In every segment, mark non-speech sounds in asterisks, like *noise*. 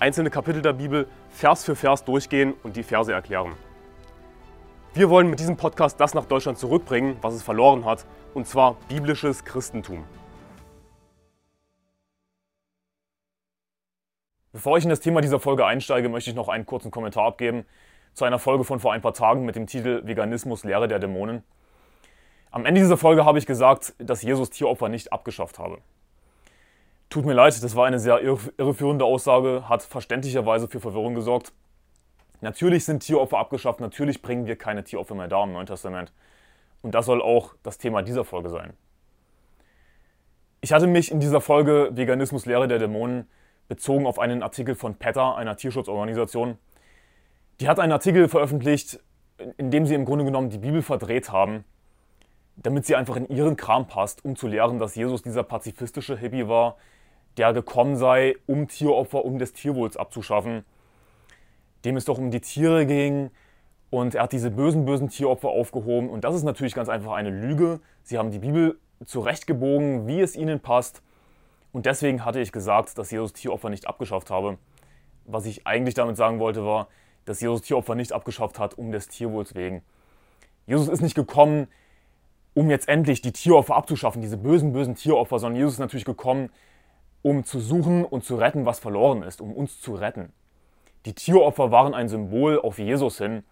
einzelne Kapitel der Bibel Vers für Vers durchgehen und die Verse erklären. Wir wollen mit diesem Podcast das nach Deutschland zurückbringen, was es verloren hat, und zwar biblisches Christentum. Bevor ich in das Thema dieser Folge einsteige, möchte ich noch einen kurzen Kommentar abgeben zu einer Folge von vor ein paar Tagen mit dem Titel Veganismus Lehre der Dämonen. Am Ende dieser Folge habe ich gesagt, dass Jesus Tieropfer nicht abgeschafft habe. Tut mir leid, das war eine sehr irreführende Aussage, hat verständlicherweise für Verwirrung gesorgt. Natürlich sind Tieropfer abgeschafft, natürlich bringen wir keine Tieropfer mehr da im Neuen Testament. Und das soll auch das Thema dieser Folge sein. Ich hatte mich in dieser Folge Veganismus Lehre der Dämonen bezogen auf einen Artikel von PETA, einer Tierschutzorganisation. Die hat einen Artikel veröffentlicht, in dem sie im Grunde genommen die Bibel verdreht haben, damit sie einfach in ihren Kram passt, um zu lehren, dass Jesus dieser pazifistische Hippie war, der gekommen sei, um Tieropfer, um des Tierwohls abzuschaffen, dem es doch um die Tiere ging und er hat diese bösen, bösen Tieropfer aufgehoben und das ist natürlich ganz einfach eine Lüge. Sie haben die Bibel zurechtgebogen, wie es ihnen passt und deswegen hatte ich gesagt, dass Jesus Tieropfer nicht abgeschafft habe. Was ich eigentlich damit sagen wollte war, dass Jesus Tieropfer nicht abgeschafft hat, um des Tierwohls wegen. Jesus ist nicht gekommen, um jetzt endlich die Tieropfer abzuschaffen, diese bösen, bösen Tieropfer, sondern Jesus ist natürlich gekommen, um zu suchen und zu retten, was verloren ist, um uns zu retten. Die Tieropfer waren ein Symbol auf Jesus hin.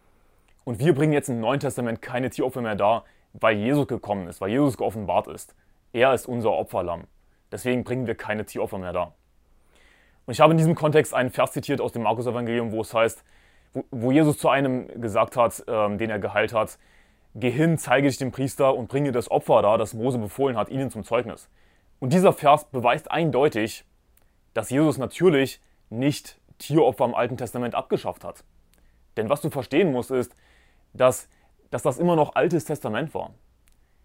Und wir bringen jetzt im Neuen Testament keine Tieropfer mehr dar, weil Jesus gekommen ist, weil Jesus geoffenbart ist. Er ist unser Opferlamm. Deswegen bringen wir keine Tieropfer mehr dar. Und ich habe in diesem Kontext einen Vers zitiert aus dem Markus-Evangelium, wo es heißt, wo, Jesus zu einem gesagt hat, ähm, den er geheilt hat, Geh hin, zeige dich dem Priester und bringe das Opfer da, das Mose befohlen hat, ihnen zum Zeugnis. Und dieser Vers beweist eindeutig, dass Jesus natürlich nicht Tieropfer im Alten Testament abgeschafft hat. Denn was du verstehen musst, ist, dass, dass das immer noch Altes Testament war.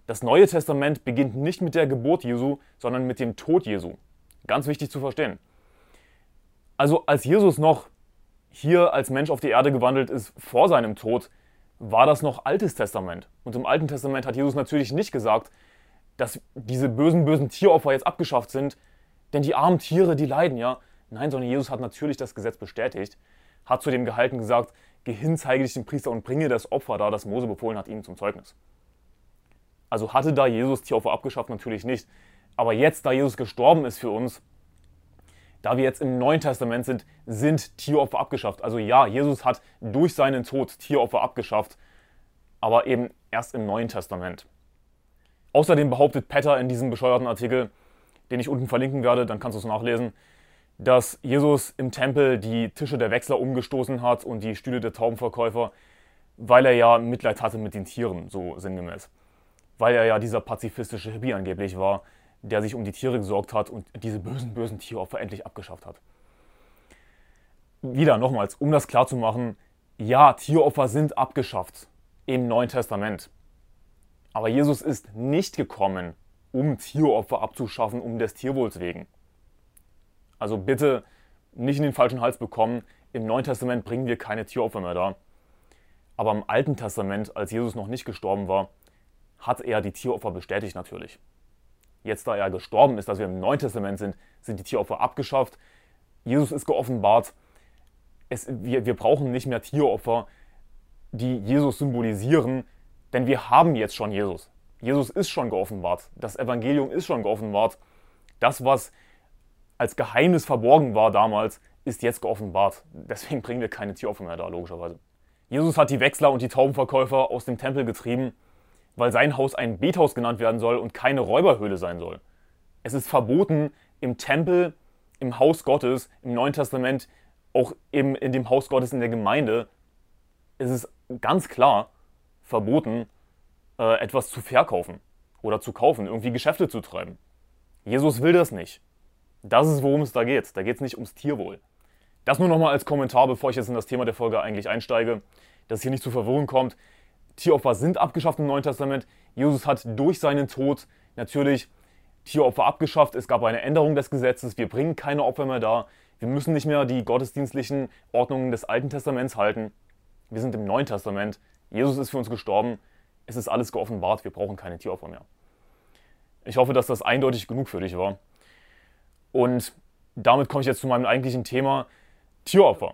Das Neue Testament beginnt nicht mit der Geburt Jesu, sondern mit dem Tod Jesu. Ganz wichtig zu verstehen. Also als Jesus noch hier als Mensch auf die Erde gewandelt ist vor seinem Tod, war das noch Altes Testament. Und im Alten Testament hat Jesus natürlich nicht gesagt, dass diese bösen, bösen Tieropfer jetzt abgeschafft sind, denn die armen Tiere, die leiden ja. Nein, sondern Jesus hat natürlich das Gesetz bestätigt, hat zu dem Gehalten gesagt, geh hin, zeige dich dem Priester und bringe das Opfer da, das Mose befohlen hat, ihm zum Zeugnis. Also hatte da Jesus Tieropfer abgeschafft? Natürlich nicht. Aber jetzt, da Jesus gestorben ist für uns, da wir jetzt im Neuen Testament sind, sind Tieropfer abgeschafft. Also ja, Jesus hat durch seinen Tod Tieropfer abgeschafft, aber eben erst im Neuen Testament. Außerdem behauptet Petter in diesem bescheuerten Artikel, den ich unten verlinken werde, dann kannst du es nachlesen, dass Jesus im Tempel die Tische der Wechsler umgestoßen hat und die Stühle der Taubenverkäufer, weil er ja Mitleid hatte mit den Tieren, so sinngemäß. Weil er ja dieser pazifistische Hippie angeblich war, der sich um die Tiere gesorgt hat und diese bösen, bösen Tieropfer endlich abgeschafft hat. Wieder nochmals, um das klarzumachen, ja, Tieropfer sind abgeschafft im Neuen Testament. Aber Jesus ist nicht gekommen, um Tieropfer abzuschaffen, um des Tierwohls wegen. Also bitte nicht in den falschen Hals bekommen. Im Neuen Testament bringen wir keine Tieropfer mehr da. Aber im Alten Testament, als Jesus noch nicht gestorben war, hat er die Tieropfer bestätigt natürlich. Jetzt, da er gestorben ist, dass wir im Neuen Testament sind, sind die Tieropfer abgeschafft. Jesus ist geoffenbart. Es, wir, wir brauchen nicht mehr Tieropfer, die Jesus symbolisieren, denn wir haben jetzt schon Jesus. Jesus ist schon geoffenbart. Das Evangelium ist schon geoffenbart. Das, was als Geheimnis verborgen war damals, ist jetzt geoffenbart. Deswegen bringen wir keine Tieropfer mehr da, logischerweise. Jesus hat die Wechsler und die Taubenverkäufer aus dem Tempel getrieben, weil sein Haus ein Bethaus genannt werden soll und keine Räuberhöhle sein soll. Es ist verboten, im Tempel, im Haus Gottes, im Neuen Testament, auch im, in dem Haus Gottes in der Gemeinde, ist es ganz klar, verboten, äh, etwas zu verkaufen oder zu kaufen, irgendwie Geschäfte zu treiben. Jesus will das nicht. Das ist, worum es da geht. Da geht es nicht ums Tierwohl. Das nur nochmal als Kommentar, bevor ich jetzt in das Thema der Folge eigentlich einsteige, dass hier nicht zu Verwirrung kommt. Tieropfer sind abgeschafft im Neuen Testament. Jesus hat durch seinen Tod natürlich Tieropfer abgeschafft. Es gab eine Änderung des Gesetzes. Wir bringen keine Opfer mehr dar. Wir müssen nicht mehr die gottesdienstlichen Ordnungen des Alten Testaments halten. Wir sind im Neuen Testament. Jesus ist für uns gestorben. Es ist alles geoffenbart. Wir brauchen keine Tieropfer mehr. Ich hoffe, dass das eindeutig genug für dich war. Und damit komme ich jetzt zu meinem eigentlichen Thema, Tieropfer.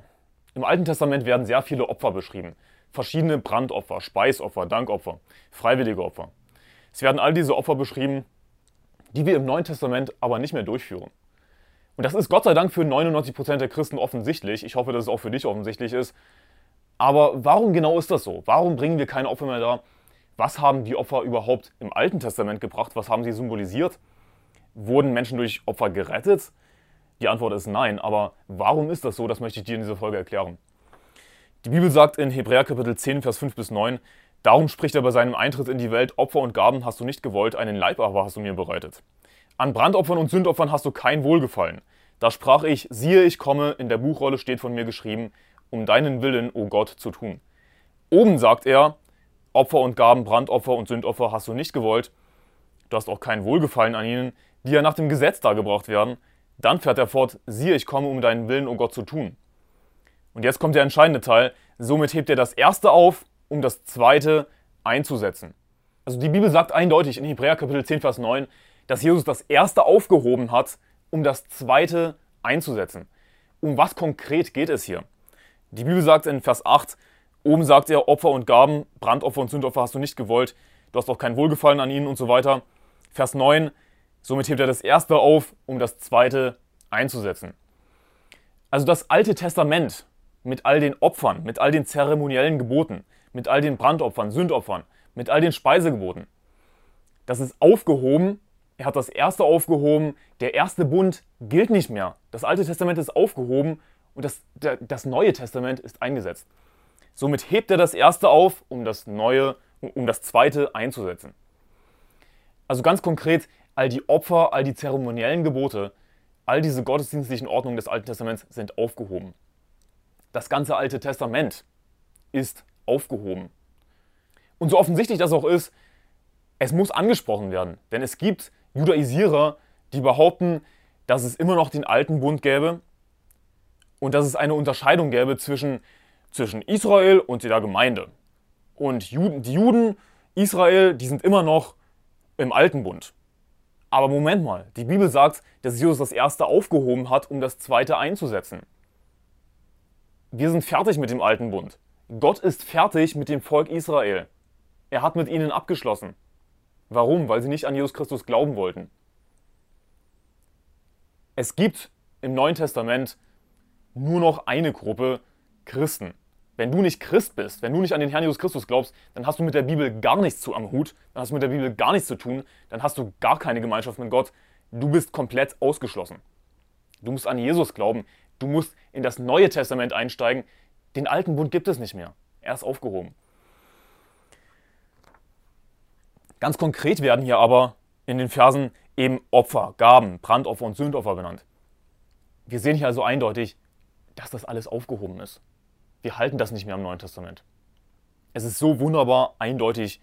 Im Alten Testament werden sehr viele Opfer beschrieben. Verschiedene Brandopfer, Speisopfer, Dankopfer, freiwillige Opfer. Es werden all diese Opfer beschrieben, die wir im Neuen Testament aber nicht mehr durchführen. Und das ist Gott sei Dank für 99% der Christen offensichtlich. Ich hoffe, dass es auch für dich offensichtlich ist. Aber warum genau ist das so? Warum bringen wir keine Opfer mehr da? Was haben die Opfer überhaupt im Alten Testament gebracht? Was haben sie symbolisiert? Wurden Menschen durch Opfer gerettet? Die Antwort ist nein. Aber warum ist das so? Das möchte ich dir in dieser Folge erklären. Die Bibel sagt in Hebräer Kapitel 10, Vers 5 bis 9, Darum spricht er bei seinem Eintritt in die Welt, Opfer und Gaben hast du nicht gewollt, einen Leib aber hast du mir bereitet. An Brandopfern und Sündopfern hast du kein Wohlgefallen. Da sprach ich, siehe, ich komme, in der Buchrolle steht von mir geschrieben, um deinen Willen, o Gott, zu tun. Oben sagt er, Opfer und Gaben, Brandopfer und Sündopfer hast du nicht gewollt. Du hast auch kein Wohlgefallen an ihnen, die ja nach dem Gesetz dargebracht werden. Dann fährt er fort, siehe, ich komme, um deinen Willen, o Gott, zu tun. Und jetzt kommt der entscheidende Teil. Somit hebt er das erste auf, um das zweite einzusetzen. Also die Bibel sagt eindeutig in Hebräer Kapitel 10, Vers 9, dass Jesus das erste aufgehoben hat, um das zweite einzusetzen. Um was konkret geht es hier? Die Bibel sagt in Vers 8, oben sagt er, Opfer und Gaben, Brandopfer und Sündopfer hast du nicht gewollt, du hast auch kein Wohlgefallen an ihnen und so weiter. Vers 9, Somit hebt er das erste auf, um das zweite einzusetzen. Also das Alte Testament mit all den Opfern, mit all den zeremoniellen Geboten, mit all den Brandopfern, Sündopfern, mit all den Speisegeboten, das ist aufgehoben. Er hat das erste aufgehoben. Der erste Bund gilt nicht mehr. Das Alte Testament ist aufgehoben und das, das Neue Testament ist eingesetzt. Somit hebt er das erste auf, um das Neue, um das zweite einzusetzen. Also ganz konkret, all die Opfer, all die zeremoniellen Gebote, all diese gottesdienstlichen Ordnungen des Alten Testaments sind aufgehoben. Das ganze Alte Testament ist aufgehoben. Und so offensichtlich das auch ist, es muss angesprochen werden. Denn es gibt Judaisierer, die behaupten, dass es immer noch den alten Bund gäbe und dass es eine Unterscheidung gäbe zwischen, zwischen Israel und der Gemeinde. Und Juden, die Juden, Israel, die sind immer noch im alten Bund. Aber Moment mal, die Bibel sagt, dass Jesus das erste aufgehoben hat, um das zweite einzusetzen. Wir sind fertig mit dem alten Bund. Gott ist fertig mit dem Volk Israel. Er hat mit ihnen abgeschlossen. Warum? Weil sie nicht an Jesus Christus glauben wollten. Es gibt im Neuen Testament nur noch eine Gruppe Christen. Wenn du nicht Christ bist, wenn du nicht an den Herrn Jesus Christus glaubst, dann hast du mit der Bibel gar nichts zu am Hut, dann hast du mit der Bibel gar nichts zu tun, dann hast du gar keine Gemeinschaft mit Gott. Du bist komplett ausgeschlossen. Du musst an Jesus glauben. Du musst in das Neue Testament einsteigen. Den alten Bund gibt es nicht mehr. Er ist aufgehoben. Ganz konkret werden hier aber in den Versen eben Opfer, Gaben, Brandopfer und Sündopfer benannt. Wir sehen hier also eindeutig, dass das alles aufgehoben ist wir halten das nicht mehr im Neuen Testament. Es ist so wunderbar eindeutig,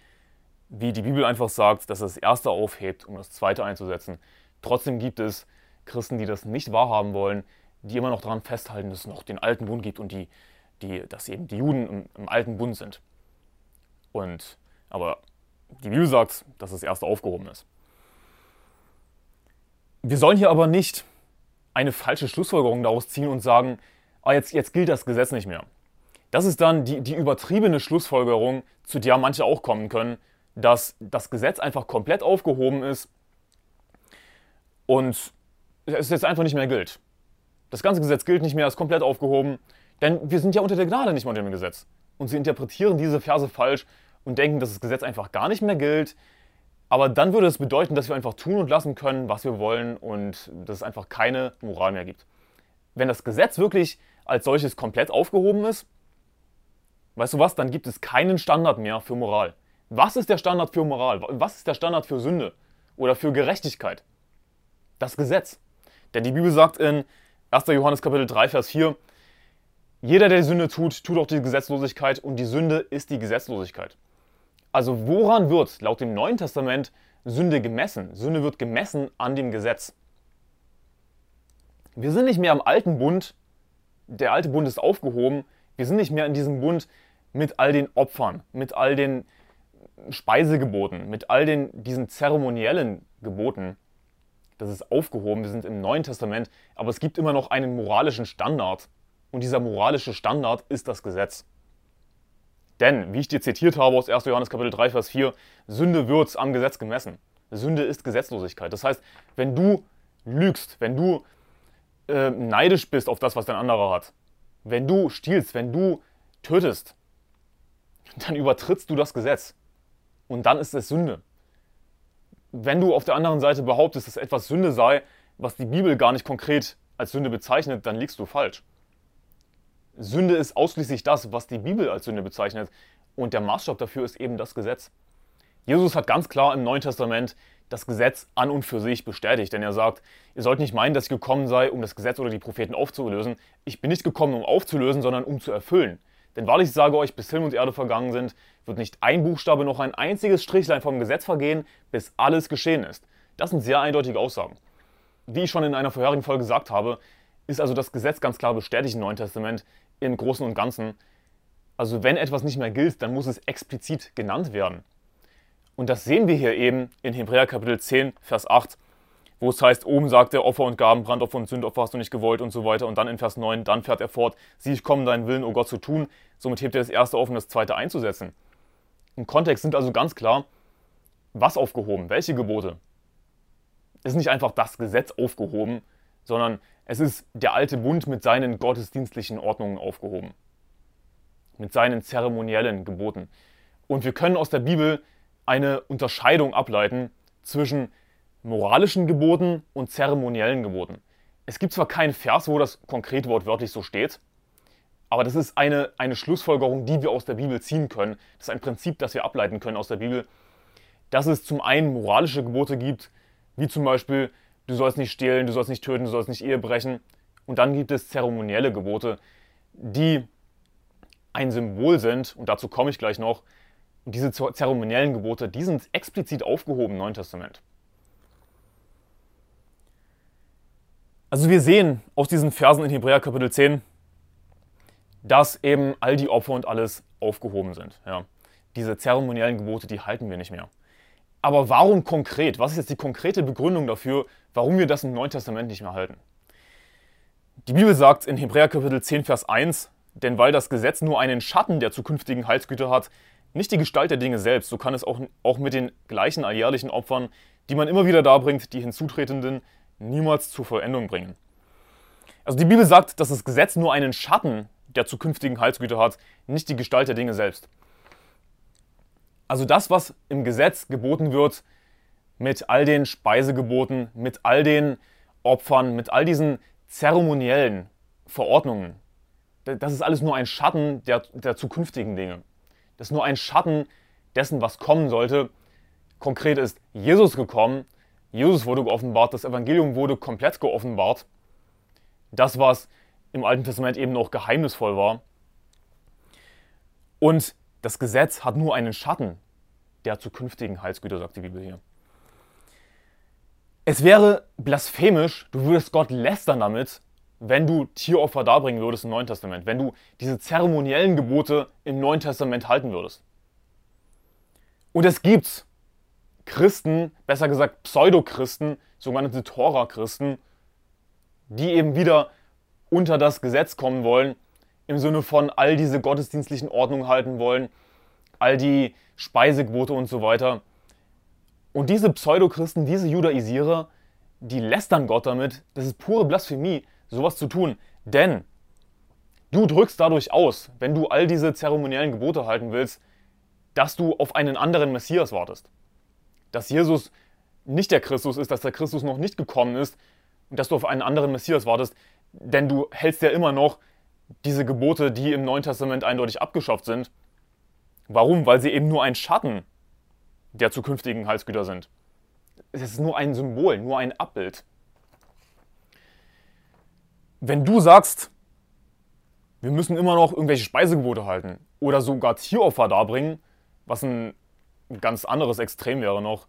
wie die Bibel einfach sagt, dass das Erste aufhebt, um das Zweite einzusetzen. Trotzdem gibt es Christen, die das nicht wahrhaben wollen, die immer noch daran festhalten, dass es noch den alten Bund gibt und die, die, dass eben die Juden im, im alten Bund sind. Und, aber die Bibel sagt, dass das Erste aufgehoben ist. Wir sollen hier aber nicht eine falsche Schlussfolgerung daraus ziehen und sagen, ah, jetzt, jetzt gilt das Gesetz nicht mehr. Das ist dann die, die übertriebene Schlussfolgerung, zu der manche auch kommen können, dass das Gesetz einfach komplett aufgehoben ist und es jetzt einfach nicht mehr gilt. Das ganze Gesetz gilt nicht mehr, ist komplett aufgehoben, denn wir sind ja unter der Gnade, nicht mal unter dem Gesetz. Und sie interpretieren diese Verse falsch und denken, dass das Gesetz einfach gar nicht mehr gilt. Aber dann würde es bedeuten, dass wir einfach tun und lassen können, was wir wollen und dass es einfach keine Moral mehr gibt. Wenn das Gesetz wirklich als solches komplett aufgehoben ist, weißt du was, dann gibt es keinen Standard mehr für Moral. Was ist der Standard für Moral? Was ist der Standard für Sünde oder für Gerechtigkeit? Das Gesetz. Denn die Bibel sagt in 1. Johannes Kapitel 3, Vers 4, Jeder, der Sünde tut, tut auch die Gesetzlosigkeit und die Sünde ist die Gesetzlosigkeit. Also woran wird laut dem Neuen Testament Sünde gemessen? Sünde wird gemessen an dem Gesetz. Wir sind nicht mehr am alten Bund, der alte Bund ist aufgehoben, wir sind nicht mehr in diesem Bund mit all den Opfern, mit all den Speisegeboten, mit all den, diesen zeremoniellen Geboten. Das ist aufgehoben, wir sind im Neuen Testament, aber es gibt immer noch einen moralischen Standard. Und dieser moralische Standard ist das Gesetz. Denn, wie ich dir zitiert habe aus 1. Johannes Kapitel 3, Vers 4, Sünde wird am Gesetz gemessen. Sünde ist Gesetzlosigkeit. Das heißt, wenn du lügst, wenn du äh, neidisch bist auf das, was dein anderer hat, wenn du stiehlst, wenn du tötest, dann übertrittst du das Gesetz. Und dann ist es Sünde. Wenn du auf der anderen Seite behauptest, dass etwas Sünde sei, was die Bibel gar nicht konkret als Sünde bezeichnet, dann liegst du falsch. Sünde ist ausschließlich das, was die Bibel als Sünde bezeichnet. Und der Maßstab dafür ist eben das Gesetz. Jesus hat ganz klar im Neuen Testament das Gesetz an und für sich bestätigt, denn er sagt, ihr sollt nicht meinen, dass ich gekommen sei, um das Gesetz oder die Propheten aufzulösen. Ich bin nicht gekommen, um aufzulösen, sondern um zu erfüllen. Denn wahrlich sage euch, bis Himmel und Erde vergangen sind, wird nicht ein Buchstabe noch ein einziges Strichlein vom Gesetz vergehen, bis alles geschehen ist. Das sind sehr eindeutige Aussagen. Wie ich schon in einer vorherigen Folge gesagt habe, ist also das Gesetz ganz klar bestätigt im Neuen Testament im Großen und Ganzen. Also wenn etwas nicht mehr gilt, dann muss es explizit genannt werden. Und das sehen wir hier eben in Hebräer Kapitel 10, Vers 8, wo es heißt, oben sagt er, Opfer und Gaben, Brandopfer und Sündopfer hast du nicht gewollt und so weiter. Und dann in Vers 9, dann fährt er fort, sieh, ich komme deinen Willen, o oh Gott, zu tun. Somit hebt er das erste auf, um das zweite einzusetzen. Im Kontext sind also ganz klar, was aufgehoben, welche Gebote. Es ist nicht einfach das Gesetz aufgehoben, sondern es ist der alte Bund mit seinen gottesdienstlichen Ordnungen aufgehoben. Mit seinen zeremoniellen Geboten. Und wir können aus der Bibel eine Unterscheidung ableiten zwischen moralischen Geboten und zeremoniellen Geboten. Es gibt zwar keinen Vers, wo das konkret wortwörtlich so steht, aber das ist eine, eine Schlussfolgerung, die wir aus der Bibel ziehen können. Das ist ein Prinzip, das wir ableiten können aus der Bibel, dass es zum einen moralische Gebote gibt, wie zum Beispiel, du sollst nicht stehlen, du sollst nicht töten, du sollst nicht Ehe brechen. Und dann gibt es zeremonielle Gebote, die ein Symbol sind, und dazu komme ich gleich noch, und diese zeremoniellen Gebote, die sind explizit aufgehoben im Neuen Testament. Also wir sehen aus diesen Versen in Hebräer Kapitel 10, dass eben all die Opfer und alles aufgehoben sind. Ja. Diese zeremoniellen Gebote, die halten wir nicht mehr. Aber warum konkret? Was ist jetzt die konkrete Begründung dafür, warum wir das im Neuen Testament nicht mehr halten? Die Bibel sagt in Hebräer Kapitel 10, Vers 1, denn weil das Gesetz nur einen Schatten der zukünftigen Heilsgüter hat, nicht die Gestalt der Dinge selbst, so kann es auch, auch mit den gleichen alljährlichen Opfern, die man immer wieder darbringt, die Hinzutretenden niemals zur Vollendung bringen. Also die Bibel sagt, dass das Gesetz nur einen Schatten der zukünftigen Heilsgüter hat, nicht die Gestalt der Dinge selbst. Also das, was im Gesetz geboten wird, mit all den Speisegeboten, mit all den Opfern, mit all diesen zeremoniellen Verordnungen, das ist alles nur ein Schatten der, der zukünftigen Dinge. Das ist nur ein Schatten dessen, was kommen sollte. Konkret ist Jesus gekommen, Jesus wurde geoffenbart, das Evangelium wurde komplett geoffenbart. Das, was im Alten Testament eben noch geheimnisvoll war. Und das Gesetz hat nur einen Schatten der zukünftigen Heilsgüter, sagt die Bibel hier. Es wäre blasphemisch, du würdest Gott lästern damit, wenn du Tieropfer darbringen würdest im Neuen Testament, wenn du diese zeremoniellen Gebote im Neuen Testament halten würdest. Und es gibt Christen, besser gesagt Pseudochristen, sogenannte Tora-Christen, die eben wieder unter das Gesetz kommen wollen, im Sinne von all diese gottesdienstlichen Ordnungen halten wollen, all die Speisegebote und so weiter. Und diese Pseudochristen, diese Judaisierer, die lästern Gott damit, das ist pure Blasphemie, sowas zu tun. Denn du drückst dadurch aus, wenn du all diese zeremoniellen Gebote halten willst, dass du auf einen anderen Messias wartest. Dass Jesus nicht der Christus ist, dass der Christus noch nicht gekommen ist und dass du auf einen anderen Messias wartest, denn du hältst ja immer noch diese Gebote, die im Neuen Testament eindeutig abgeschafft sind. Warum? Weil sie eben nur ein Schatten der zukünftigen Heilsgüter sind. Es ist nur ein Symbol, nur ein Abbild wenn du sagst, wir müssen immer noch irgendwelche Speisegebote halten oder sogar Tieropfer darbringen, was ein ganz anderes Extrem wäre noch.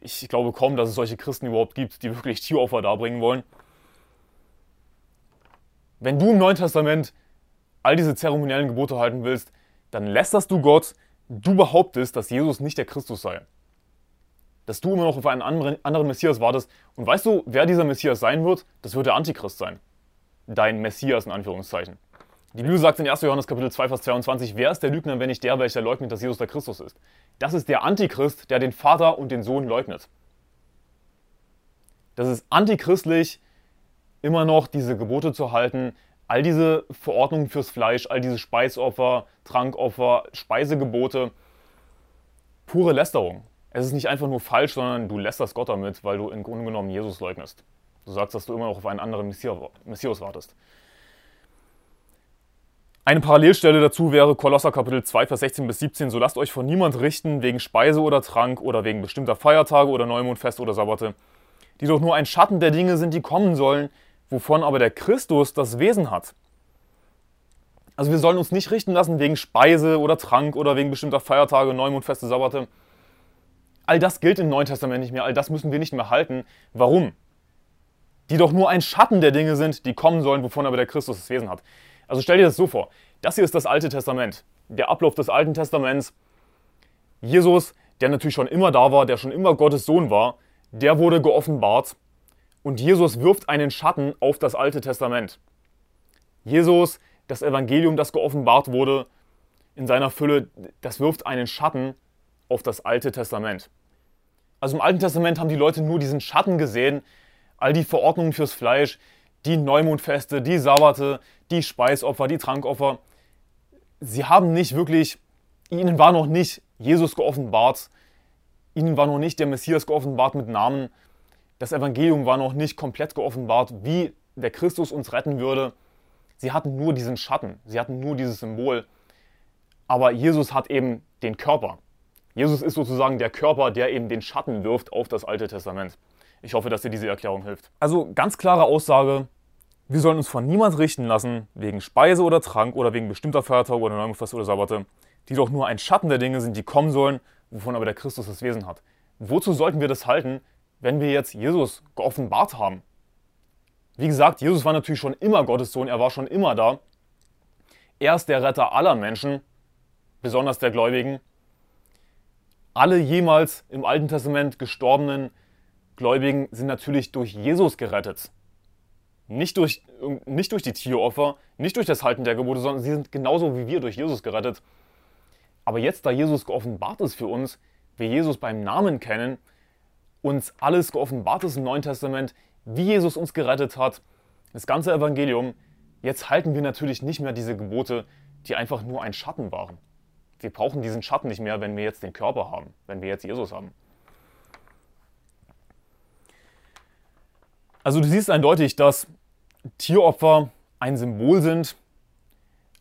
Ich glaube kaum, dass es solche Christen überhaupt gibt, die wirklich Tieropfer darbringen wollen. Wenn du im Neuen Testament all diese zeremoniellen Gebote halten willst, dann lästerst du Gott, du behauptest, dass Jesus nicht der Christus sei. Dass du immer noch auf einen anderen, anderen Messias wartest. Und weißt du, wer dieser Messias sein wird? Das wird der Antichrist sein. Dein Messias in Anführungszeichen. Die Bibel sagt in 1. Johannes Kapitel 2, Vers 22, wer ist der Lügner, wenn nicht der, welcher leugnet, dass Jesus der Christus ist? Das ist der Antichrist, der den Vater und den Sohn leugnet. Das ist antichristlich, immer noch diese Gebote zu halten, all diese Verordnungen fürs Fleisch, all diese Speisopfer, Trankopfer, Speisegebote, pure Lästerung. Es ist nicht einfach nur falsch, sondern du lästerst Gott damit, weil du im Grunde genommen Jesus leugnest. Du sagst, dass du immer noch auf einen anderen Messias wartest. Eine Parallelstelle dazu wäre Kolosser Kapitel 2, Vers 16 bis 17. So lasst euch von niemand richten wegen Speise oder Trank oder wegen bestimmter Feiertage oder Neumondfeste oder Sabbate, die doch nur ein Schatten der Dinge sind, die kommen sollen, wovon aber der Christus das Wesen hat. Also wir sollen uns nicht richten lassen wegen Speise oder Trank oder wegen bestimmter Feiertage, Neumondfeste, Sabbate. All das gilt im Neuen Testament nicht mehr, all das müssen wir nicht mehr halten. Warum? Die doch nur ein Schatten der Dinge sind, die kommen sollen, wovon aber der Christus das Wesen hat. Also stell dir das so vor. Das hier ist das Alte Testament. Der Ablauf des Alten Testaments. Jesus, der natürlich schon immer da war, der schon immer Gottes Sohn war, der wurde geoffenbart und Jesus wirft einen Schatten auf das Alte Testament. Jesus, das Evangelium, das geoffenbart wurde in seiner Fülle, das wirft einen Schatten auf das Alte Testament. Also im Alten Testament haben die Leute nur diesen Schatten gesehen, all die Verordnungen fürs Fleisch, die Neumondfeste, die Sabbate, die Speisopfer, die Trankopfer. Sie haben nicht wirklich, ihnen war noch nicht Jesus geoffenbart, ihnen war noch nicht der Messias geoffenbart mit Namen, das Evangelium war noch nicht komplett geoffenbart, wie der Christus uns retten würde. Sie hatten nur diesen Schatten, sie hatten nur dieses Symbol. Aber Jesus hat eben den Körper. Jesus ist sozusagen der Körper, der eben den Schatten wirft auf das Alte Testament. Ich hoffe, dass dir diese Erklärung hilft. Also ganz klare Aussage, wir sollen uns von niemand richten lassen, wegen Speise oder Trank oder wegen bestimmter Feiertage oder Neumondfeste oder Sabbate, die doch nur ein Schatten der Dinge sind, die kommen sollen, wovon aber der Christus das Wesen hat. Wozu sollten wir das halten, wenn wir jetzt Jesus geoffenbart haben. Wie gesagt, Jesus war natürlich schon immer Gottes Sohn, er war schon immer da. Er ist der Retter aller Menschen, besonders der Gläubigen. Alle jemals im Alten Testament gestorbenen Gläubigen sind natürlich durch Jesus gerettet. Nicht durch, nicht durch die Tieropfer, nicht durch das Halten der Gebote, sondern sie sind genauso wie wir durch Jesus gerettet. Aber jetzt, da Jesus geoffenbart ist für uns, wir Jesus beim Namen kennen, uns alles geoffenbart ist im Neuen Testament, wie Jesus uns gerettet hat, das ganze Evangelium. Jetzt halten wir natürlich nicht mehr diese Gebote, die einfach nur ein Schatten waren. Wir brauchen diesen Schatten nicht mehr, wenn wir jetzt den Körper haben, wenn wir jetzt Jesus haben. Also du siehst eindeutig, dass Tieropfer ein Symbol sind,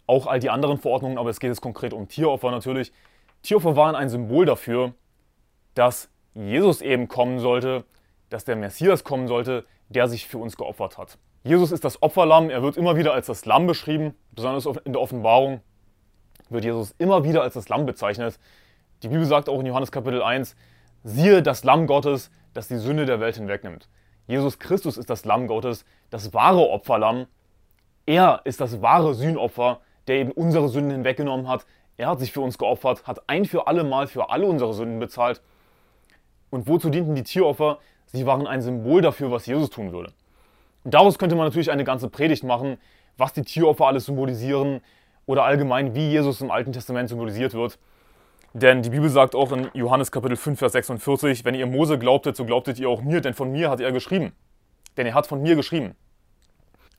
auch all die anderen Verordnungen, aber es geht jetzt konkret um Tieropfer natürlich. Tieropfer waren ein Symbol dafür, dass Jesus eben kommen sollte, dass der Messias kommen sollte, der sich für uns geopfert hat. Jesus ist das Opferlamm, er wird immer wieder als das Lamm beschrieben, besonders in der Offenbarung wird Jesus immer wieder als das Lamm bezeichnet. Die Bibel sagt auch in Johannes Kapitel 1, siehe das Lamm Gottes, das die Sünde der Welt hinwegnimmt. Jesus Christus ist das Lamm Gottes, das wahre Opferlamm. Er ist das wahre Sühnopfer, der eben unsere Sünden hinweggenommen hat. Er hat sich für uns geopfert, hat ein für alle Mal für alle unsere Sünden bezahlt und wozu dienten die Tieropfer? Sie waren ein Symbol dafür, was Jesus tun würde. Und daraus könnte man natürlich eine ganze Predigt machen, was die Tieropfer alles symbolisieren oder allgemein, wie Jesus im Alten Testament symbolisiert wird. Denn die Bibel sagt auch in Johannes Kapitel 5, Vers 46, wenn ihr Mose glaubtet, so glaubtet ihr auch mir, denn von mir hat er geschrieben. Denn er hat von mir geschrieben.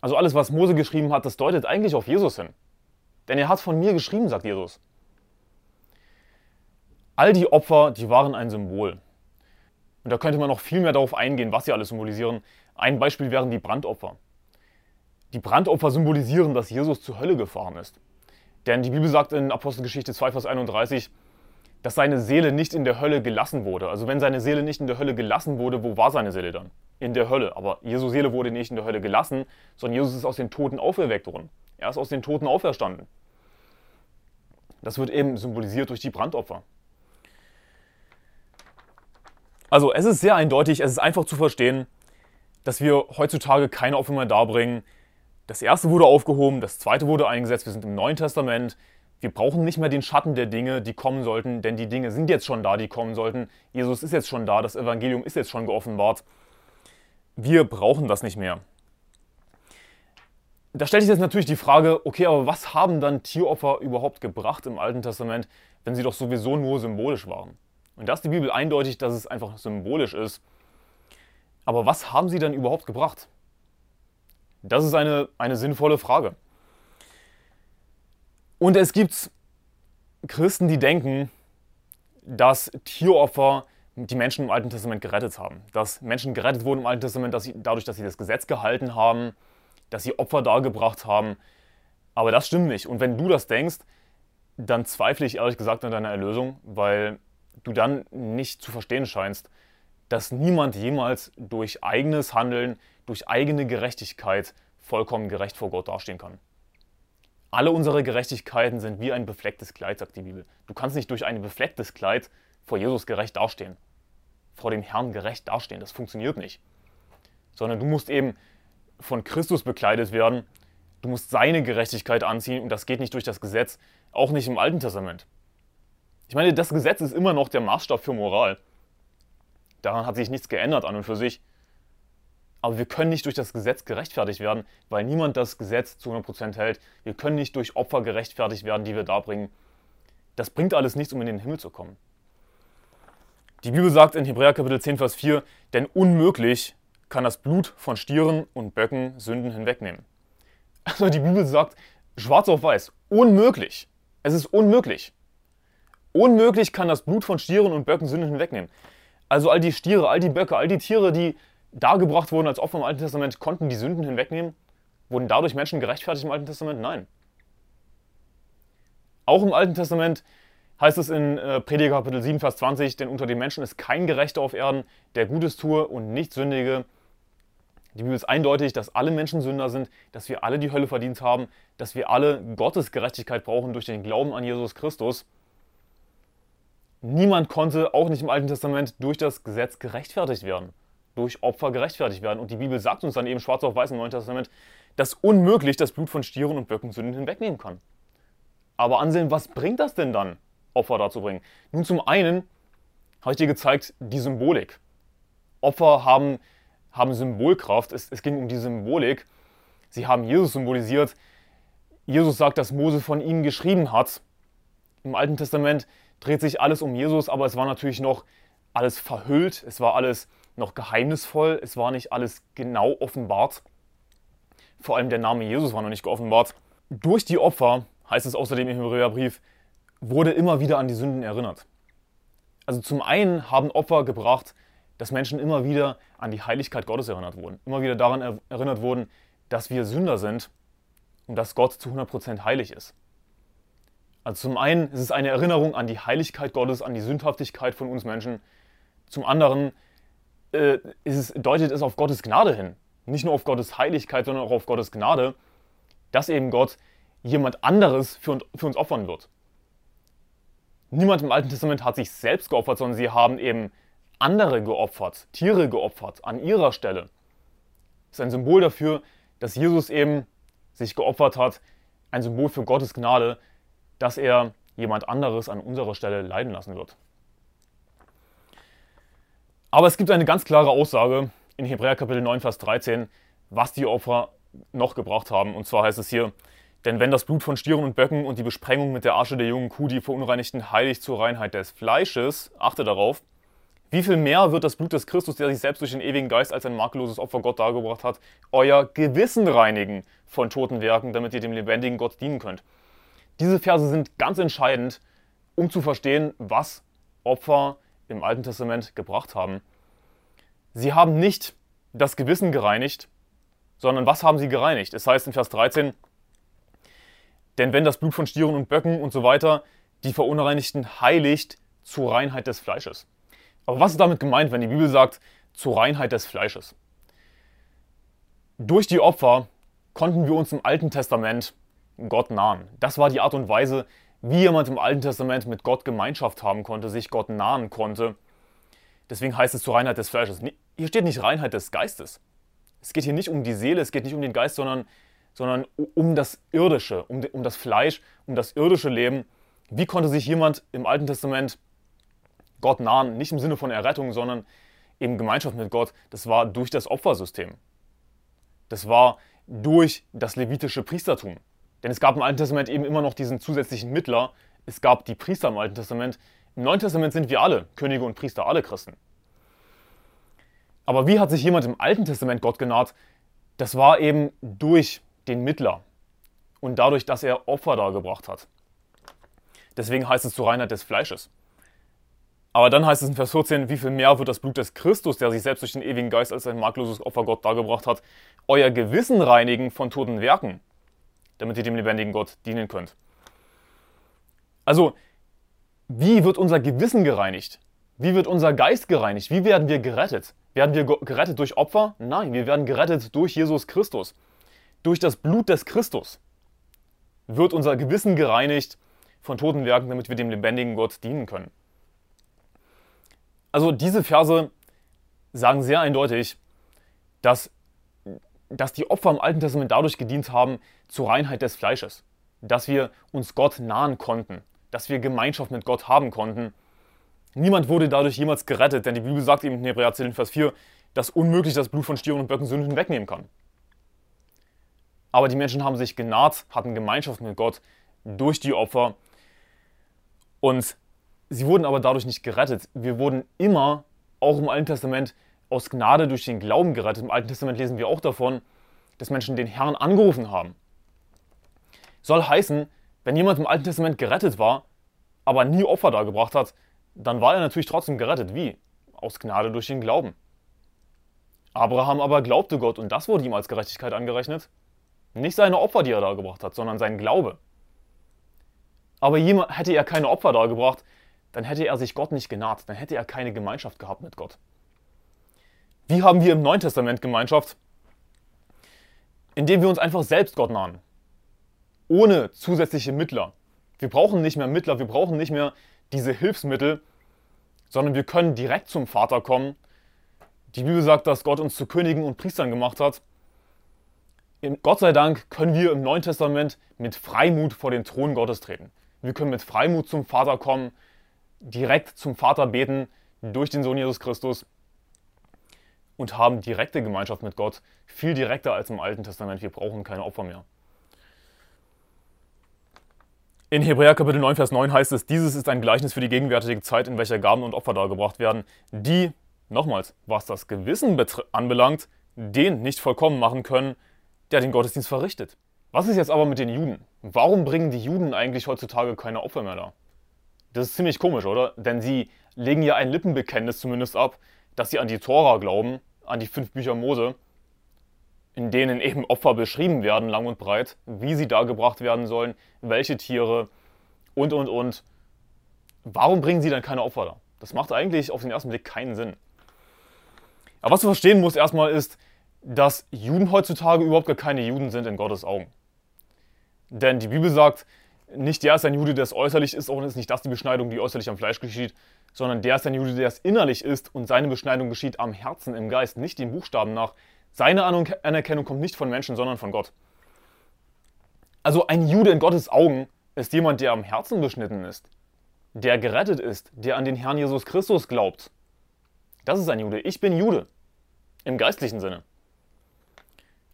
Also alles, was Mose geschrieben hat, das deutet eigentlich auf Jesus hin. Denn er hat von mir geschrieben, sagt Jesus. All die Opfer, die waren ein Symbol. Und da könnte man noch viel mehr darauf eingehen, was sie alles symbolisieren. Ein Beispiel wären die Brandopfer. Die Brandopfer symbolisieren, dass Jesus zur Hölle gefahren ist. Denn die Bibel sagt in Apostelgeschichte 2, Vers 31, dass seine Seele nicht in der Hölle gelassen wurde. Also wenn seine Seele nicht in der Hölle gelassen wurde, wo war seine Seele dann? In der Hölle. Aber Jesu Seele wurde nicht in der Hölle gelassen, sondern Jesus ist aus den Toten auferweckt worden. Er ist aus den Toten auferstanden. Das wird eben symbolisiert durch die Brandopfer. Also es ist sehr eindeutig, es ist einfach zu verstehen, dass wir heutzutage keine Opfer mehr darbringen. Das erste wurde aufgehoben, das zweite wurde eingesetzt, wir sind im Neuen Testament. Wir brauchen nicht mehr den Schatten der Dinge, die kommen sollten, denn die Dinge sind jetzt schon da, die kommen sollten. Jesus ist jetzt schon da, das Evangelium ist jetzt schon geoffenbart. Wir brauchen das nicht mehr. Da stellt sich jetzt natürlich die Frage, okay, aber was haben dann Tieropfer überhaupt gebracht im Alten Testament, wenn sie doch sowieso nur symbolisch waren? Und da ist die Bibel eindeutig, dass es einfach symbolisch ist. Aber was haben sie dann überhaupt gebracht? Das ist eine, eine sinnvolle Frage. Und es gibt Christen, die denken, dass Tieropfer die Menschen im Alten Testament gerettet haben. Dass Menschen gerettet wurden im Alten Testament dass sie, dadurch, dass sie das Gesetz gehalten haben, dass sie Opfer dargebracht haben. Aber das stimmt nicht. Und wenn du das denkst, dann zweifle ich ehrlich gesagt an deiner Erlösung, weil du dann nicht zu verstehen scheinst, dass niemand jemals durch eigenes Handeln, durch eigene Gerechtigkeit vollkommen gerecht vor Gott dastehen kann. Alle unsere Gerechtigkeiten sind wie ein beflecktes Kleid, sagt die Bibel. Du kannst nicht durch ein beflecktes Kleid vor Jesus gerecht dastehen, vor dem Herrn gerecht dastehen. Das funktioniert nicht. Sondern du musst eben von Christus bekleidet werden. Du musst seine Gerechtigkeit anziehen und das geht nicht durch das Gesetz, auch nicht im Alten Testament. Ich meine, das Gesetz ist immer noch der Maßstab für Moral. Daran hat sich nichts geändert an und für sich. Aber wir können nicht durch das Gesetz gerechtfertigt werden, weil niemand das Gesetz zu 100% hält. Wir können nicht durch Opfer gerechtfertigt werden, die wir darbringen. Das bringt alles nichts, um in den Himmel zu kommen. Die Bibel sagt in Hebräer Kapitel 10, Vers 4, denn unmöglich kann das Blut von Stieren und Böcken Sünden hinwegnehmen. Also die Bibel sagt, schwarz auf weiß, unmöglich. Es ist unmöglich. Unmöglich kann das Blut von Stieren und Böcken Sünden hinwegnehmen. Also all die Stiere, all die Böcke, all die Tiere, die dargebracht wurden als Opfer im Alten Testament, konnten die Sünden hinwegnehmen? Wurden dadurch Menschen gerechtfertigt im Alten Testament? Nein. Auch im Alten Testament heißt es in äh, Prediger Kapitel 7, Vers 20, denn unter den Menschen ist kein Gerechter auf Erden, der Gutes tue und nicht sündige. Die Bibel ist eindeutig, dass alle Menschen Sünder sind, dass wir alle die Hölle verdient haben, dass wir alle Gottes Gerechtigkeit brauchen durch den Glauben an Jesus Christus. Niemand konnte, auch nicht im Alten Testament, durch das Gesetz gerechtfertigt werden, durch Opfer gerechtfertigt werden. Und die Bibel sagt uns dann eben schwarz auf weiß im Neuen Testament, dass unmöglich das Blut von Stieren und Böcken Sünden hinwegnehmen kann. Aber ansehen, was bringt das denn dann, Opfer dazu bringen? Nun, zum einen habe ich dir gezeigt, die Symbolik. Opfer haben, haben Symbolkraft. Es, es ging um die Symbolik. Sie haben Jesus symbolisiert. Jesus sagt, dass Mose von ihnen geschrieben hat. Im Alten Testament dreht sich alles um Jesus, aber es war natürlich noch alles verhüllt, es war alles noch geheimnisvoll, es war nicht alles genau offenbart. Vor allem der Name Jesus war noch nicht geoffenbart. Durch die Opfer, heißt es außerdem im Hebräerbrief, wurde immer wieder an die Sünden erinnert. Also zum einen haben Opfer gebracht, dass Menschen immer wieder an die Heiligkeit Gottes erinnert wurden, immer wieder daran erinnert wurden, dass wir Sünder sind und dass Gott zu 100% heilig ist. Also zum einen ist es eine Erinnerung an die Heiligkeit Gottes, an die Sündhaftigkeit von uns Menschen. Zum anderen äh, es, deutet es auf Gottes Gnade hin. Nicht nur auf Gottes Heiligkeit, sondern auch auf Gottes Gnade, dass eben Gott jemand anderes für, für uns opfern wird. Niemand im Alten Testament hat sich selbst geopfert, sondern sie haben eben andere geopfert, Tiere geopfert, an ihrer Stelle. Das ist ein Symbol dafür, dass Jesus eben sich geopfert hat, ein Symbol für Gottes Gnade, dass er jemand anderes an unserer Stelle leiden lassen wird. Aber es gibt eine ganz klare Aussage in Hebräer Kapitel 9, Vers 13, was die Opfer noch gebracht haben. Und zwar heißt es hier, denn wenn das Blut von Stieren und Böcken und die Besprengung mit der Asche der jungen Kuh die Verunreinigten heiligt zur Reinheit des Fleisches, achte darauf, wie viel mehr wird das Blut des Christus, der sich selbst durch den ewigen Geist als ein makelloses Opfer Gott dargebracht hat, euer Gewissen reinigen von toten Werken, damit ihr dem lebendigen Gott dienen könnt. Diese Verse sind ganz entscheidend, um zu verstehen, was Opfer im Alten Testament gebracht haben. Sie haben nicht das Gewissen gereinigt, sondern was haben sie gereinigt? Es heißt in Vers 13, denn wenn das Blut von Stieren und Böcken und so weiter die Verunreinigten heiligt zur Reinheit des Fleisches. Aber was ist damit gemeint, wenn die Bibel sagt, zur Reinheit des Fleisches? Durch die Opfer konnten wir uns im Alten Testament Gott nahen. Das war die Art und Weise, wie jemand im Alten Testament mit Gott Gemeinschaft haben konnte, sich Gott nahen konnte. Deswegen heißt es zur Reinheit des Fleisches. Hier steht nicht Reinheit des Geistes. Es geht hier nicht um die Seele, es geht nicht um den Geist, sondern, sondern um das Irdische, um, um das Fleisch, um das irdische Leben. Wie konnte sich jemand im Alten Testament Gott nahen? Nicht im Sinne von Errettung, sondern eben Gemeinschaft mit Gott. Das war durch das Opfersystem. Das war durch das levitische Priestertum. Denn es gab im Alten Testament eben immer noch diesen zusätzlichen Mittler. Es gab die Priester im Alten Testament. Im Neuen Testament sind wir alle Könige und Priester, alle Christen. Aber wie hat sich jemand im Alten Testament Gott genaht? Das war eben durch den Mittler und dadurch, dass er Opfer dargebracht hat. Deswegen heißt es zur Reinheit des Fleisches. Aber dann heißt es in Vers 14, wie viel mehr wird das Blut des Christus, der sich selbst durch den ewigen Geist als ein makelloses Opfer Gott dargebracht hat, euer Gewissen reinigen von toten Werken, damit ihr dem lebendigen Gott dienen könnt. Also, wie wird unser Gewissen gereinigt? Wie wird unser Geist gereinigt? Wie werden wir gerettet? Werden wir gerettet durch Opfer? Nein, wir werden gerettet durch Jesus Christus. Durch das Blut des Christus wird unser Gewissen gereinigt von toten Werken, damit wir dem lebendigen Gott dienen können. Also diese Verse sagen sehr eindeutig, dass, dass die Opfer im Alten Testament dadurch gedient haben zur Reinheit des Fleisches, dass wir uns Gott nahen konnten, dass wir Gemeinschaft mit Gott haben konnten Niemand wurde dadurch jemals gerettet, denn die Bibel sagt eben in Hebräer 10, Vers 4, dass unmöglich das Blut von Stieren und Böcken Sünden wegnehmen kann. Aber die Menschen haben sich genaht, hatten Gemeinschaft mit Gott durch die Opfer und sie wurden aber dadurch nicht gerettet. Wir wurden immer, auch im Alten Testament, aus Gnade durch den Glauben gerettet. Im Alten Testament lesen wir auch davon, dass Menschen den Herrn angerufen haben. Soll heißen, wenn jemand im Alten Testament gerettet war, aber nie Opfer dargebracht hat, dann war er natürlich trotzdem gerettet. Wie? Aus Gnade durch den Glauben. Abraham aber glaubte Gott und das wurde ihm als Gerechtigkeit angerechnet. Nicht seine Opfer, die er dargebracht hat, sondern sein Glaube. Aber hätte er keine Opfer dargebracht, dann hätte er sich Gott nicht genaht, dann hätte er keine Gemeinschaft gehabt mit Gott. Wie haben wir im Neuen Testament Gemeinschaft? Indem wir uns einfach selbst Gott nahen. Ohne zusätzliche Mittler. Wir brauchen nicht mehr Mittler, wir brauchen nicht mehr diese Hilfsmittel, sondern wir können direkt zum Vater kommen. Die Bibel sagt, dass Gott uns zu Königen und Priestern gemacht hat. Gott sei Dank können wir im Neuen Testament mit Freimut vor den Thron Gottes treten. Wir können mit Freimut zum Vater kommen, direkt zum Vater beten durch den Sohn Jesus Christus und haben direkte Gemeinschaft mit Gott, viel direkter als im Alten Testament. Wir brauchen keine Opfer mehr. In Hebräer Kapitel 9, Vers 9 heißt es, dieses ist ein Gleichnis für die gegenwärtige Zeit, in welcher Gaben und Opfer dargebracht werden, die, nochmals, was das Gewissen anbelangt, den nicht vollkommen machen können, der den Gottesdienst verrichtet. Was ist jetzt aber mit den Juden? Warum bringen die Juden eigentlich heutzutage keine Opfer mehr da? Das ist ziemlich komisch, oder? Denn sie legen ja ein Lippenbekenntnis zumindest ab, dass sie an die Tora glauben, an die fünf Bücher Mose, in denen eben Opfer beschrieben werden, lang und breit, wie sie dargebracht werden sollen, welche Tiere und, und, und. Warum bringen sie dann keine Opfer da? Das macht eigentlich auf den ersten Blick keinen Sinn. Aber was du verstehen musst erstmal ist, dass Juden heutzutage überhaupt gar keine Juden sind in Gottes Augen. Denn die Bibel sagt, nicht der ist ein Jude, der es äußerlich ist, auch ist nicht das die Beschneidung, die äußerlich am Fleisch geschieht, sondern der ist ein Jude, der es innerlich ist und seine Beschneidung geschieht am Herzen, im Geist, nicht den Buchstaben nach, seine Anerkennung kommt nicht von Menschen, sondern von Gott. Also ein Jude in Gottes Augen ist jemand, der am Herzen beschnitten ist, der gerettet ist, der an den Herrn Jesus Christus glaubt. Das ist ein Jude. Ich bin Jude. Im geistlichen Sinne.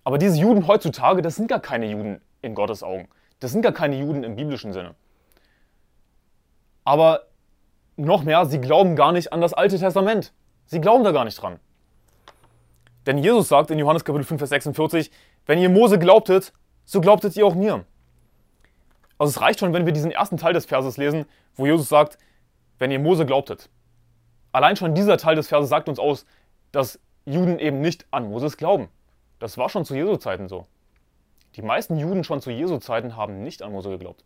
Aber diese Juden heutzutage, das sind gar keine Juden in Gottes Augen. Das sind gar keine Juden im biblischen Sinne. Aber noch mehr, sie glauben gar nicht an das Alte Testament. Sie glauben da gar nicht dran. Denn Jesus sagt in Johannes Kapitel 5, Vers 46, wenn ihr Mose glaubtet, so glaubtet ihr auch mir. Also es reicht schon, wenn wir diesen ersten Teil des Verses lesen, wo Jesus sagt, wenn ihr Mose glaubtet. Allein schon dieser Teil des Verses sagt uns aus, dass Juden eben nicht an Moses glauben. Das war schon zu Jesu Zeiten so. Die meisten Juden schon zu Jesu Zeiten haben nicht an Mose geglaubt.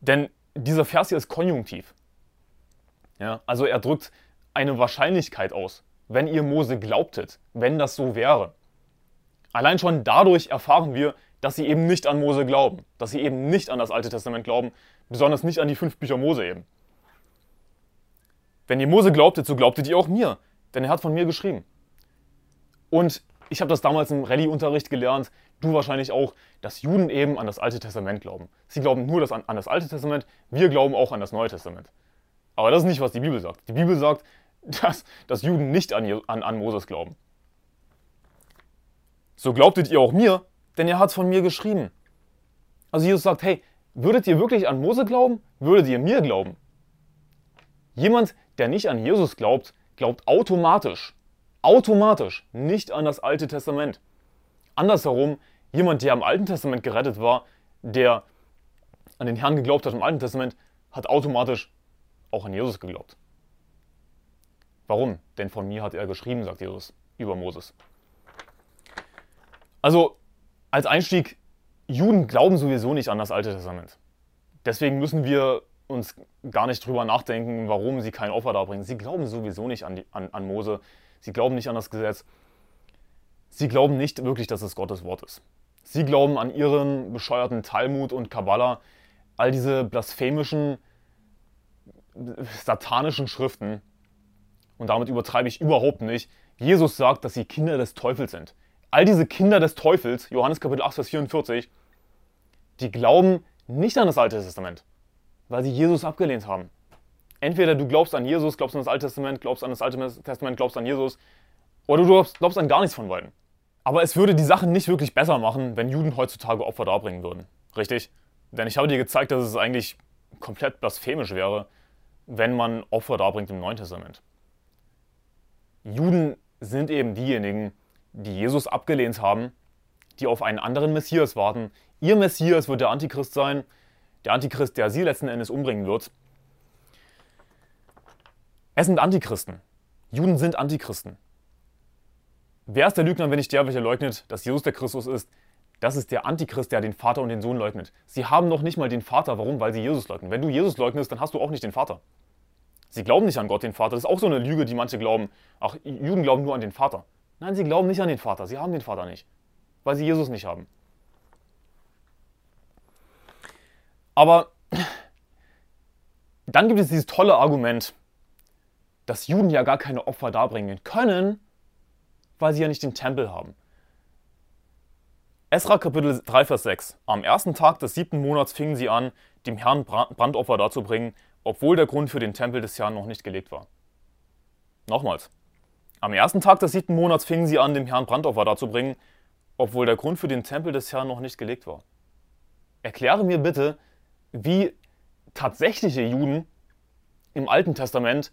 Denn dieser Vers hier ist konjunktiv. Ja, also er drückt eine Wahrscheinlichkeit aus wenn ihr Mose glaubtet, wenn das so wäre. Allein schon dadurch erfahren wir, dass sie eben nicht an Mose glauben, dass sie eben nicht an das Alte Testament glauben, besonders nicht an die fünf Bücher Mose eben. Wenn ihr Mose glaubtet, so glaubtet ihr auch mir, denn er hat von mir geschrieben. Und ich habe das damals im Rallye-Unterricht gelernt, du wahrscheinlich auch, dass Juden eben an das Alte Testament glauben. Sie glauben nur das an, an das Alte Testament, wir glauben auch an das Neue Testament. Aber das ist nicht, was die Bibel sagt. Die Bibel sagt, *laughs* dass, dass Juden nicht an, an, an Moses glauben. So glaubtet ihr auch mir, denn er hat es von mir geschrieben. Also Jesus sagt, hey, würdet ihr wirklich an Mose glauben? Würdet ihr mir glauben? Jemand, der nicht an Jesus glaubt, glaubt automatisch, automatisch nicht an das Alte Testament. Andersherum, jemand, der am Alten Testament gerettet war, der an den Herrn geglaubt hat im Alten Testament, hat automatisch auch an Jesus geglaubt. Warum? Denn von mir hat er geschrieben, sagt Jesus über Moses. Also als Einstieg, Juden glauben sowieso nicht an das Alte Testament. Deswegen müssen wir uns gar nicht drüber nachdenken, warum sie kein Opfer darbringen. Sie glauben sowieso nicht an, die, an, an Mose. Sie glauben nicht an das Gesetz. Sie glauben nicht wirklich, dass es Gottes Wort ist. Sie glauben an ihren bescheuerten Talmud und Kabbalah, all diese blasphemischen, satanischen Schriften. Und damit übertreibe ich überhaupt nicht. Jesus sagt, dass sie Kinder des Teufels sind. All diese Kinder des Teufels, Johannes Kapitel 8, Vers 44, die glauben nicht an das Alte Testament weil sie Jesus abgelehnt haben. Entweder du glaubst an Jesus, glaubst an das Alte Testament, glaubst an das Alte Testament, glaubst an Jesus, oder du glaubst, glaubst an gar nichts von beiden. Aber es würde die Sachen nicht wirklich besser machen, wenn Juden heutzutage Opfer darbringen würden. Richtig? Denn ich habe dir gezeigt, dass es eigentlich komplett blasphemisch wäre, wenn man Opfer darbringt im Neuen Testament. Juden sind eben diejenigen, die Jesus abgelehnt haben, die auf einen anderen Messias warten. Ihr Messias wird der Antichrist sein, der Antichrist, der sie letzten Endes umbringen wird. Es sind Antichristen. Juden sind Antichristen. Wer ist der Lügner, wenn nicht der, welcher leugnet, dass Jesus der Christus ist? Das ist der Antichrist, der den Vater und den Sohn leugnet. Sie haben noch nicht mal den Vater. Warum? Weil sie Jesus leugnen. Wenn du Jesus leugnest, dann hast du auch nicht den Vater. Sie glauben nicht an Gott, den Vater. Das ist auch so eine Lüge, die manche glauben. Ach, Juden glauben nur an den Vater. Nein, sie glauben nicht an den Vater. Sie haben den Vater nicht. Weil sie Jesus nicht haben. Aber dann gibt es dieses tolle Argument, dass Juden ja gar keine Opfer darbringen können, weil sie ja nicht den Tempel haben. Esra Kapitel 3, Vers 6. Am ersten Tag des siebten Monats fingen sie an, dem Herrn Brandopfer darzubringen, obwohl der Grund für den Tempel des Herrn noch nicht gelegt war. Nochmals. Am ersten Tag des siebten Monats fingen sie an, dem Herrn Brandopfer darzubringen, obwohl der Grund für den Tempel des Herrn noch nicht gelegt war. Erkläre mir bitte, wie tatsächliche Juden im Alten Testament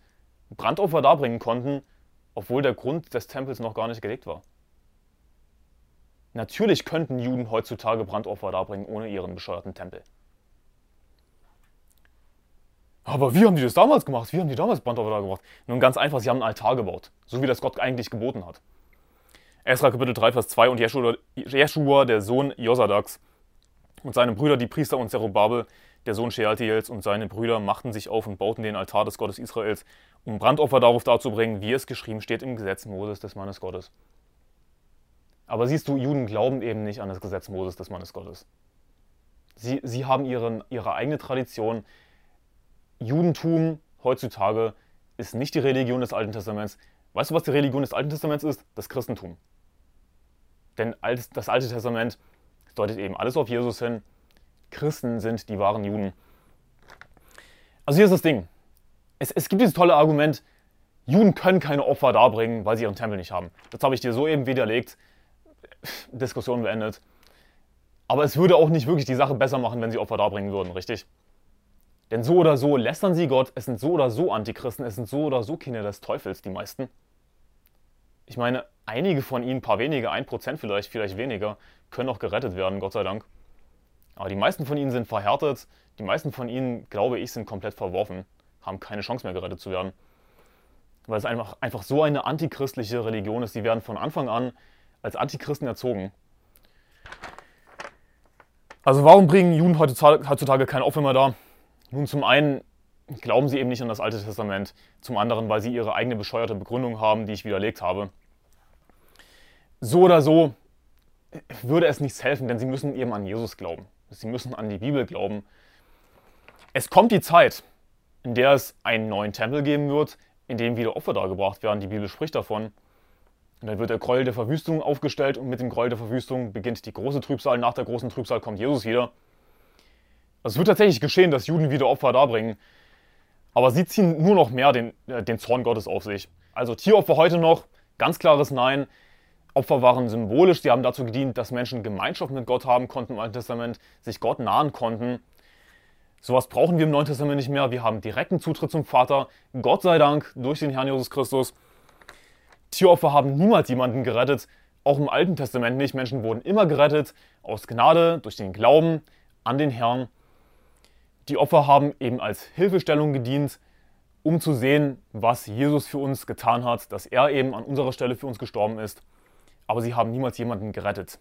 Brandopfer darbringen konnten, obwohl der Grund des Tempels noch gar nicht gelegt war. Natürlich könnten Juden heutzutage Brandopfer darbringen ohne ihren bescheuerten Tempel. Aber wie haben die das damals gemacht? Wie haben die damals Brandopfer da gemacht? Nun ganz einfach, sie haben einen Altar gebaut, so wie das Gott eigentlich geboten hat. Esra Kapitel 3, Vers 2 und Jeschua der Sohn Josadaks und seine Brüder, die Priester und Zerubabel, der Sohn Shealtiels und seine Brüder machten sich auf und bauten den Altar des Gottes Israels, um Brandopfer darauf darzubringen, wie es geschrieben steht im Gesetz Moses des Mannes Gottes. Aber siehst du, Juden glauben eben nicht an das Gesetz Moses des Mannes Gottes. Sie, sie haben ihren, ihre eigene Tradition. Judentum heutzutage ist nicht die Religion des Alten Testaments. Weißt du, was die Religion des Alten Testaments ist? Das Christentum. Denn das Alte Testament deutet eben alles auf Jesus hin Christen sind die wahren Juden. Also hier ist das Ding. Es, es gibt dieses tolle Argument, Juden können keine Opfer darbringen, weil sie ihren Tempel nicht haben. Das habe ich dir soeben widerlegt. Diskussion beendet. Aber es würde auch nicht wirklich die Sache besser machen, wenn sie Opfer darbringen würden, richtig? Denn so oder so lästern sie Gott, es sind so oder so Antichristen, es sind so oder so Kinder des Teufels, die meisten. Ich meine, einige von ihnen, ein paar wenige, ein Prozent vielleicht, vielleicht weniger, können auch gerettet werden, Gott sei Dank. Aber die meisten von ihnen sind verhärtet, die meisten von ihnen, glaube ich, sind komplett verworfen, haben keine Chance mehr gerettet zu werden. Weil es einfach, einfach so eine antichristliche Religion ist. Die werden von Anfang an als Antichristen erzogen. Also warum bringen Juden heutzutage keine Opfer mehr da? Nun, zum einen glauben sie eben nicht an das Alte Testament, zum anderen, weil sie ihre eigene bescheuerte Begründung haben, die ich widerlegt habe. So oder so, würde es nichts helfen, denn sie müssen eben an Jesus glauben. Sie müssen an die Bibel glauben. Es kommt die Zeit, in der es einen neuen Tempel geben wird, in dem wieder Opfer dargebracht werden. Die Bibel spricht davon. Und dann wird der Gräuel der Verwüstung aufgestellt und mit dem Gräuel der Verwüstung beginnt die große Trübsal. Nach der großen Trübsal kommt Jesus wieder. Also es wird tatsächlich geschehen, dass Juden wieder Opfer darbringen. Aber sie ziehen nur noch mehr den, äh, den Zorn Gottes auf sich. Also Tieropfer heute noch, ganz klares Nein. Opfer waren symbolisch, sie haben dazu gedient, dass Menschen Gemeinschaft mit Gott haben konnten im Alten Testament, sich Gott nahen konnten. Sowas brauchen wir im Neuen Testament nicht mehr. Wir haben direkten Zutritt zum Vater, Gott sei Dank, durch den Herrn Jesus Christus. Tieropfer haben niemals jemanden gerettet, auch im Alten Testament nicht. Menschen wurden immer gerettet aus Gnade, durch den Glauben an den Herrn. Die Opfer haben eben als Hilfestellung gedient, um zu sehen, was Jesus für uns getan hat, dass er eben an unserer Stelle für uns gestorben ist. Aber sie haben niemals jemanden gerettet.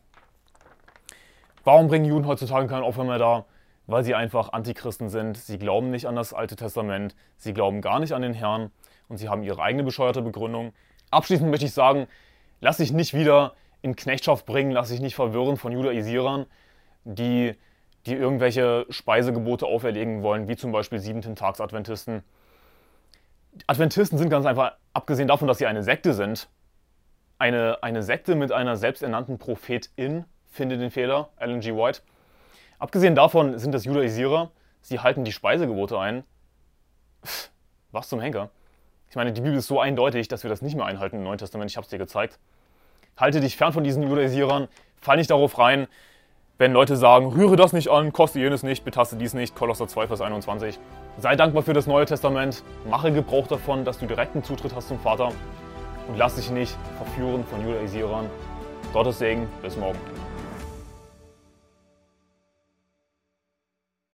Warum bringen Juden heutzutage kein Opfer mehr dar? Weil sie einfach Antichristen sind. Sie glauben nicht an das Alte Testament. Sie glauben gar nicht an den Herrn. Und sie haben ihre eigene bescheuerte Begründung. Abschließend möchte ich sagen, lass dich nicht wieder in Knechtschaft bringen, lass dich nicht verwirren von Judaisierern, die, die irgendwelche Speisegebote auferlegen wollen, wie zum Beispiel siebenten Tags Adventisten. Adventisten sind ganz einfach, abgesehen davon, dass sie eine Sekte sind, eine, eine Sekte mit einer selbsternannten Prophetin, finde den Fehler, Ellen G. White. Abgesehen davon sind das Judaisierer, sie halten die Speisegebote ein. Was zum Henker? Ich meine, die Bibel ist so eindeutig, dass wir das nicht mehr einhalten im Neuen Testament. Ich habe es dir gezeigt. Halte dich fern von diesen Judaisierern. Fall nicht darauf rein, wenn Leute sagen, rühre das nicht an, koste jenes nicht, betaste dies nicht. Kolosser 2, Vers 21. Sei dankbar für das Neue Testament. Mache Gebrauch davon, dass du direkten Zutritt hast zum Vater. Und lass dich nicht verführen von Judaisierern. Gottes Segen. Bis morgen.